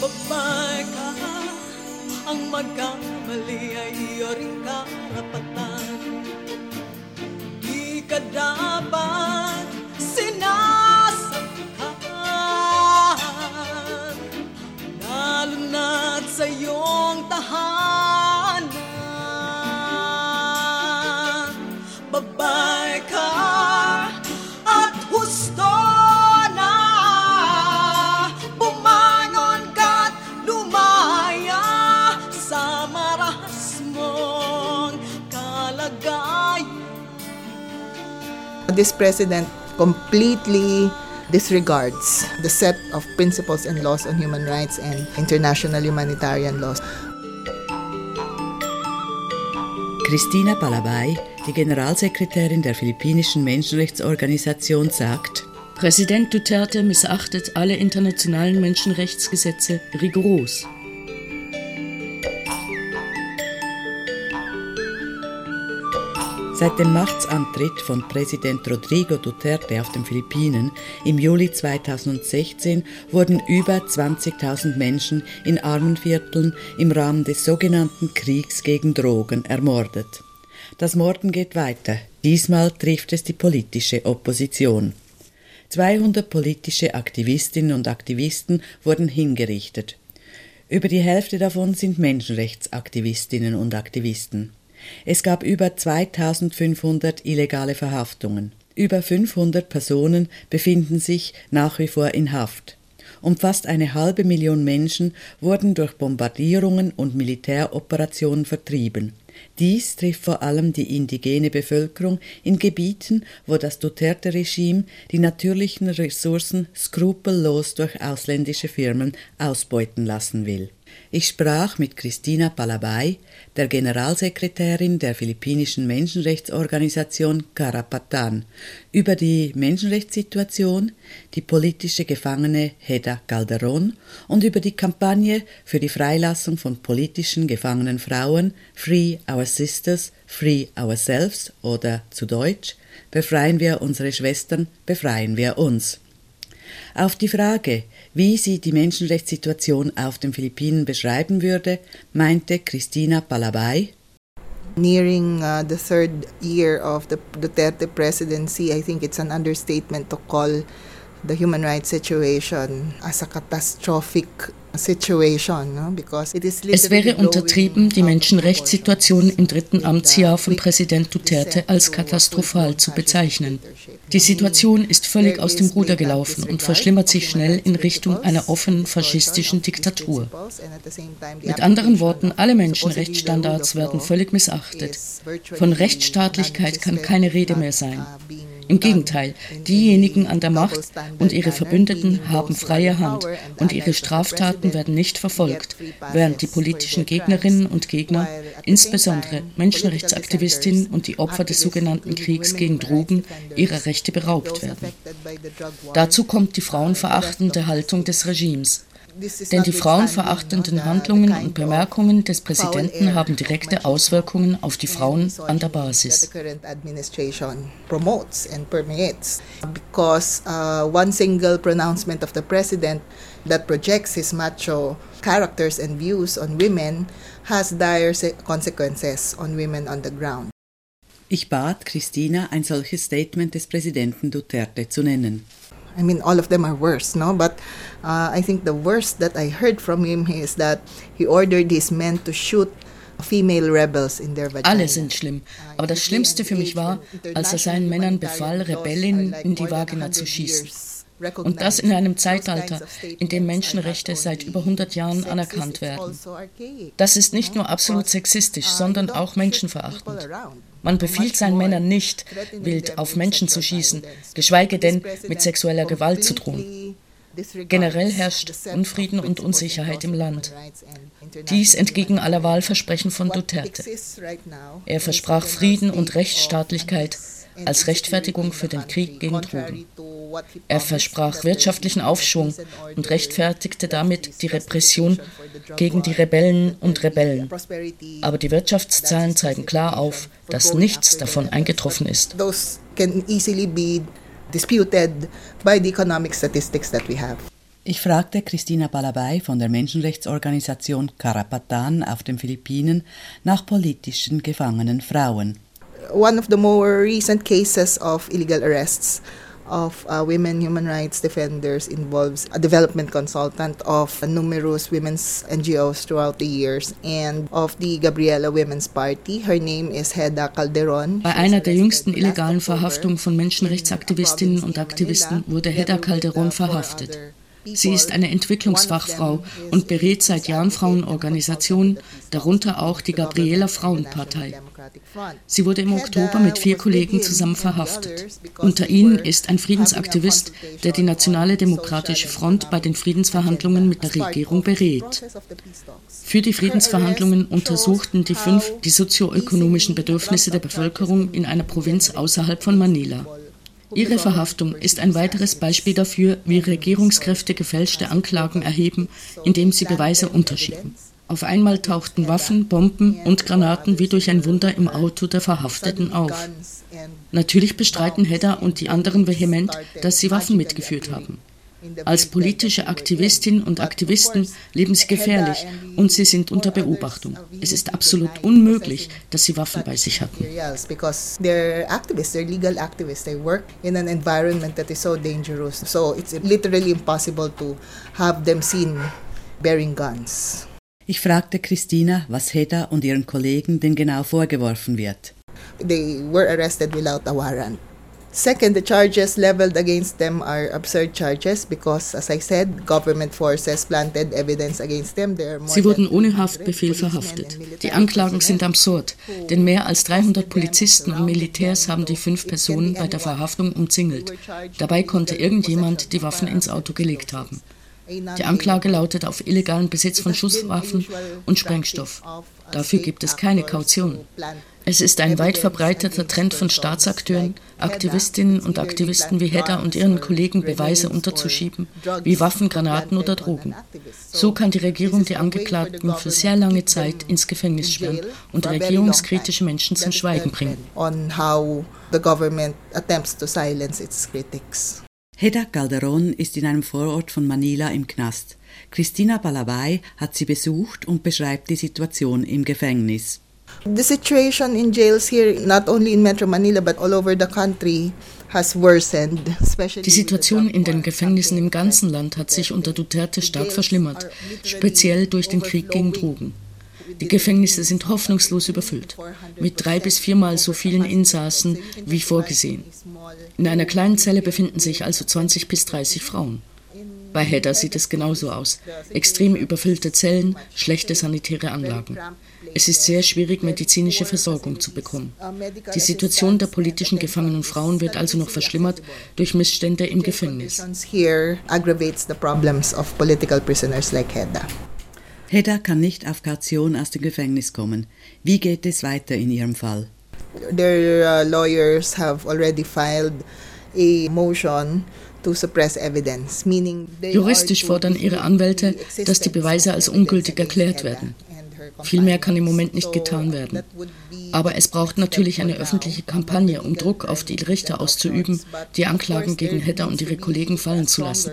Babae ka, ang magkamali ay iyo rin karapatan. Di ka dapat sinasaktan Lalo na't sa iyong tahanan. Babae ka This president completely disregards the set of principles and laws on human rights and international humanitarian laws. Christina Palabay, die Generalsekretärin der philippinischen Menschenrechtsorganisation, sagt, Präsident Duterte missachtet alle internationalen Menschenrechtsgesetze rigoros. Seit dem Machtsantritt von Präsident Rodrigo Duterte auf den Philippinen im Juli 2016 wurden über 20.000 Menschen in Armenvierteln im Rahmen des sogenannten Kriegs gegen Drogen ermordet. Das Morden geht weiter. Diesmal trifft es die politische Opposition. 200 politische Aktivistinnen und Aktivisten wurden hingerichtet. Über die Hälfte davon sind Menschenrechtsaktivistinnen und Aktivisten. Es gab über 2500 illegale Verhaftungen. Über 500 Personen befinden sich nach wie vor in Haft. Und fast eine halbe Million Menschen wurden durch Bombardierungen und Militäroperationen vertrieben. Dies trifft vor allem die indigene Bevölkerung in Gebieten, wo das Duterte-Regime die natürlichen Ressourcen skrupellos durch ausländische Firmen ausbeuten lassen will. Ich sprach mit Christina Palabay, der Generalsekretärin der philippinischen Menschenrechtsorganisation Karapatan, über die Menschenrechtssituation, die politische Gefangene Heda Calderon und über die Kampagne für die Freilassung von politischen gefangenen Frauen Free Our Sisters, Free Ourselves oder zu Deutsch Befreien wir unsere Schwestern, befreien wir uns. Auf die Frage, wie sie die Menschenrechtssituation auf den Philippinen beschreiben würde, meinte Christina Palabay, Nearing uh, the third year of the Duterte presidency, I think it's an understatement to call the human rights situation as a catastrophic Es wäre untertrieben, die Menschenrechtssituation im dritten Amtsjahr von Präsident Duterte als katastrophal zu bezeichnen. Die Situation ist völlig aus dem Ruder gelaufen und verschlimmert sich schnell in Richtung einer offenen faschistischen Diktatur. Mit anderen Worten, alle Menschenrechtsstandards werden völlig missachtet. Von Rechtsstaatlichkeit kann keine Rede mehr sein. Im Gegenteil, diejenigen an der Macht und ihre Verbündeten haben freie Hand und ihre Straftaten werden nicht verfolgt, während die politischen Gegnerinnen und Gegner, insbesondere Menschenrechtsaktivistinnen und die Opfer des sogenannten Kriegs gegen Drogen, ihrer Rechte beraubt werden. Dazu kommt die frauenverachtende Haltung des Regimes. Denn die frauenverachtenden Handlungen und Bemerkungen des Präsidenten haben direkte Auswirkungen auf die Frauen an der Basis. Because uh, one single pronouncement of the president that projects his macho characters and views on women has dire consequences on women on the ground. Ich bat Christina, ein solches Statement des Präsidenten Duterte zu nennen. I mean, all of them are worse, no? But uh, I think the worst that I heard from him is that he ordered his men to shoot female rebels in their vagina. Alle sind schlimm. Aber das Schlimmste für mich war, als er seinen Männern befahl, Rebellinnen in die Vagina zu schießen. Und das in einem Zeitalter, in dem Menschenrechte seit über 100 Jahren anerkannt werden. Das ist nicht nur absolut sexistisch, sondern auch menschenverachtend. Man befiehlt seinen Männern nicht, wild auf Menschen zu schießen, geschweige denn mit sexueller Gewalt zu drohen. Generell herrscht Unfrieden und Unsicherheit im Land. Dies entgegen aller Wahlversprechen von Duterte. Er versprach Frieden und Rechtsstaatlichkeit als Rechtfertigung für den Krieg gegen Drogen. Er versprach wirtschaftlichen Aufschwung und rechtfertigte damit die Repression gegen die Rebellen und Rebellen. Aber die Wirtschaftszahlen zeigen klar auf, dass nichts davon eingetroffen ist. Those can easily be disputed by the economic statistics that we have. Ich fragte Christina Balabay von der Menschenrechtsorganisation Karapatan auf den Philippinen nach politischen gefangenen Frauen. One of the more recent cases of illegal arrests of uh, women human rights defenders involves a development consultant of numerous women's NGOs throughout the years and of the Gabriela Women's Party. Her name is Heda Calderon. Bei einer der jüngsten illegalen Verhaftungen von Menschenrechtsaktivistinnen und Aktivisten wurde Heda Calderon verhaftet. Sie ist eine Entwicklungsfachfrau und berät seit Jahren Frauenorganisationen, darunter auch die Gabriela Frauenpartei. Sie wurde im Oktober mit vier Kollegen zusammen verhaftet. Unter ihnen ist ein Friedensaktivist, der die Nationale Demokratische Front bei den Friedensverhandlungen mit der Regierung berät. Für die Friedensverhandlungen untersuchten die fünf die sozioökonomischen Bedürfnisse der Bevölkerung in einer Provinz außerhalb von Manila. Ihre Verhaftung ist ein weiteres Beispiel dafür, wie Regierungskräfte gefälschte Anklagen erheben, indem sie Beweise unterschieben. Auf einmal tauchten Waffen, Bomben und Granaten wie durch ein Wunder im Auto der Verhafteten auf. Natürlich bestreiten Hedda und die anderen vehement, dass sie Waffen mitgeführt haben. Als politische Aktivistinnen und Aktivisten leben sie gefährlich und sie sind unter Beobachtung. Es ist absolut unmöglich, dass sie Waffen bei sich hatten. activists, they're legal activists. They work in an environment that is so dangerous. So it's literally impossible to have them seen bearing guns. Ich fragte Christina, was Hedda und ihren Kollegen denn genau vorgeworfen wird. They were arrested without a warrant. Second, the charges leveled against them are absurd charges because, as I said, government forces planted evidence against them. Sie wurden ohne Haftbefehl verhaftet. Die Anklagen sind absurd, denn mehr als 300 Polizisten und Militärs haben die fünf Personen bei der Verhaftung umzingelt. Dabei konnte irgendjemand die Waffen ins Auto gelegt haben. Die Anklage lautet auf illegalen Besitz von Schusswaffen und Sprengstoff. Dafür gibt es keine Kaution. Es ist ein weit verbreiteter Trend von Staatsakteuren, Aktivistinnen und Aktivisten wie Hedda und ihren Kollegen Beweise unterzuschieben, wie Waffen, Granaten oder Drogen. So kann die Regierung die Angeklagten für sehr lange Zeit ins Gefängnis sperren und regierungskritische Menschen zum Schweigen bringen. Hedda Calderon ist in einem Vorort von Manila im Knast. Christina Balabay hat sie besucht und beschreibt die Situation im Gefängnis. The situation in jails here, not only in Metro Manila, but all over the country, has worsened. Die Situation in den Gefängnissen im ganzen Land hat sich unter Duterte stark verschlimmert, speziell durch den Krieg gegen Drogen. Die Gefängnisse sind hoffnungslos überfüllt, mit drei bis viermal so vielen Insassen wie vorgesehen. In einer kleinen Zelle befinden sich also 20 bis 30 Frauen. Bei Hedda sieht es genauso aus. Extrem überfüllte Zellen, schlechte sanitäre Anlagen. Es ist sehr schwierig, medizinische Versorgung zu bekommen. Die Situation der politischen gefangenen Frauen wird also noch verschlimmert durch Missstände im Gefängnis. Hedda kann nicht auf Kaution aus dem Gefängnis kommen. Wie geht es weiter in ihrem Fall? Their uh, lawyers have already filed a motion Juristisch fordern ihre Anwälte, dass die Beweise als ungültig erklärt werden. Viel mehr kann im Moment nicht getan werden. Aber es braucht natürlich eine öffentliche Kampagne, um Druck auf die Richter auszuüben, die Anklagen gegen Hedda und ihre Kollegen fallen zu lassen.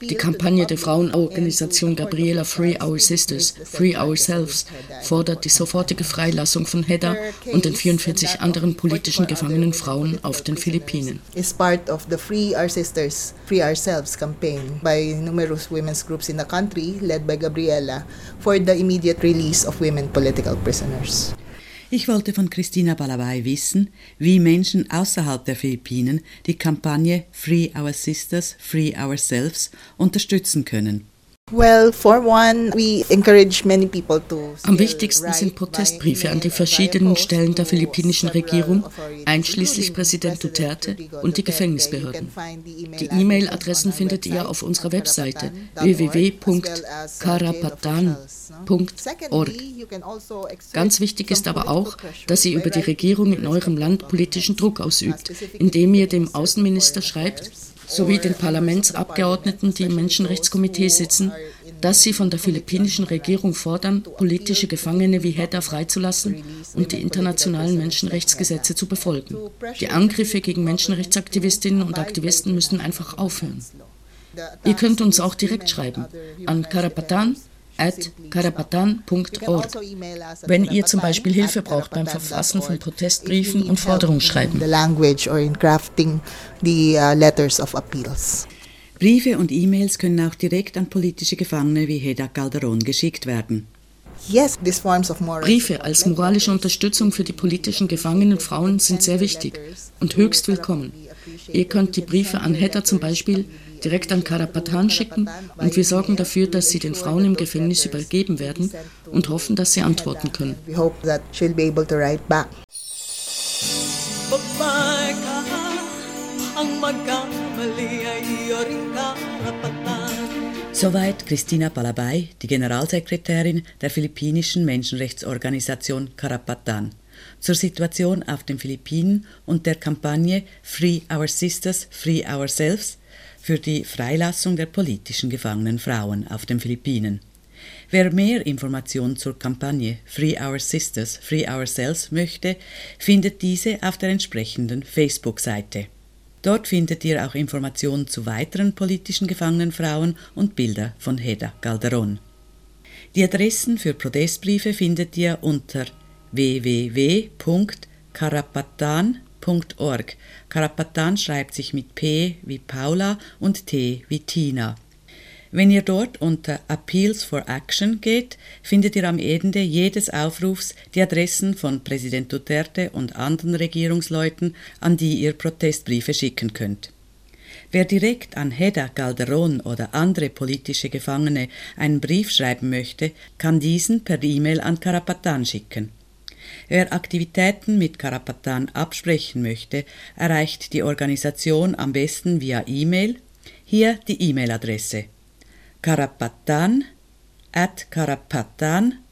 Die Kampagne der Frauenorganisation Gabriela Free Our Sisters, Free Ourselves fordert die sofortige Freilassung von Hedda und den 44 anderen politischen gefangenen Frauen auf den Philippinen. Is part of the Free Our Sisters, Free Ourselves campaign by numerous women's groups in the country led by Gabriela for the immediate release of women political prisoners. Ich wollte von Christina Balabay wissen, wie Menschen außerhalb der Philippinen die Kampagne Free Our Sisters, Free Ourselves unterstützen können. Am wichtigsten sind Protestbriefe an die verschiedenen Stellen der philippinischen Regierung, einschließlich Präsident Duterte und die Gefängnisbehörden. Die E-Mail-Adressen findet ihr auf unserer Webseite www.karapatan.org. Ganz wichtig ist aber auch, dass ihr über die Regierung in eurem Land politischen Druck ausübt, indem ihr dem Außenminister schreibt, sowie den Parlamentsabgeordneten, die im Menschenrechtskomitee sitzen, dass sie von der philippinischen Regierung fordern, politische Gefangene wie Hedda freizulassen und die internationalen Menschenrechtsgesetze zu befolgen. Die Angriffe gegen Menschenrechtsaktivistinnen und Aktivisten müssen einfach aufhören. Ihr könnt uns auch direkt schreiben an karapatan karapatan.org, wenn ihr zum Beispiel Hilfe braucht beim Verfassen von Protestbriefen und Forderungsschreiben. Briefe und E-Mails können auch direkt an politische Gefangene wie Heda Calderon geschickt werden. Briefe als moralische Unterstützung für die politischen gefangenen Frauen sind sehr wichtig und höchst willkommen. Ihr könnt die Briefe an Hedda zum Beispiel direkt an Karapatan schicken und wir sorgen dafür, dass sie den Frauen im Gefängnis übergeben werden und hoffen, dass sie antworten können. Soweit Christina Palabay, die Generalsekretärin der philippinischen Menschenrechtsorganisation Karapatan, zur Situation auf den Philippinen und der Kampagne Free Our Sisters, Free Ourselves für die Freilassung der politischen gefangenen Frauen auf den Philippinen. Wer mehr Informationen zur Kampagne Free Our Sisters, Free Ourselves möchte, findet diese auf der entsprechenden Facebook-Seite. Dort findet ihr auch Informationen zu weiteren politischen gefangenen Frauen und Bilder von Heda Calderon. Die Adressen für Protestbriefe findet ihr unter www.karapatan.org. Karapatan schreibt sich mit P wie Paula und T wie Tina. Wenn ihr dort unter Appeals for Action geht, findet ihr am Ende jedes Aufrufs die Adressen von Präsident Duterte und anderen Regierungsleuten, an die ihr Protestbriefe schicken könnt. Wer direkt an Heda Calderon oder andere politische Gefangene einen Brief schreiben möchte, kann diesen per E-Mail an Karapatan schicken. Wer Aktivitäten mit Karapatan absprechen möchte, erreicht die Organisation am besten via E-Mail. Hier die E-Mail-Adresse karapatan at karapatan.org.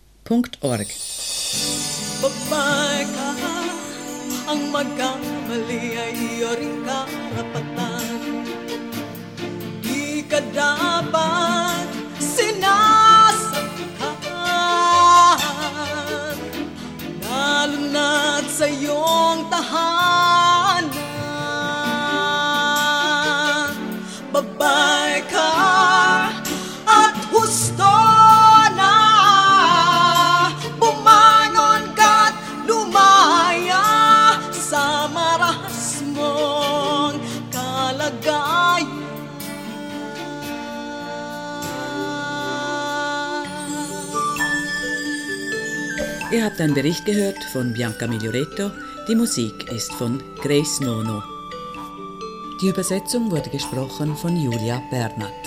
Karapatan. Ihr habt einen Bericht gehört von Bianca Miglioretto. Die Musik ist von Grace Nono. Die Übersetzung wurde gesprochen von Julia Bernat.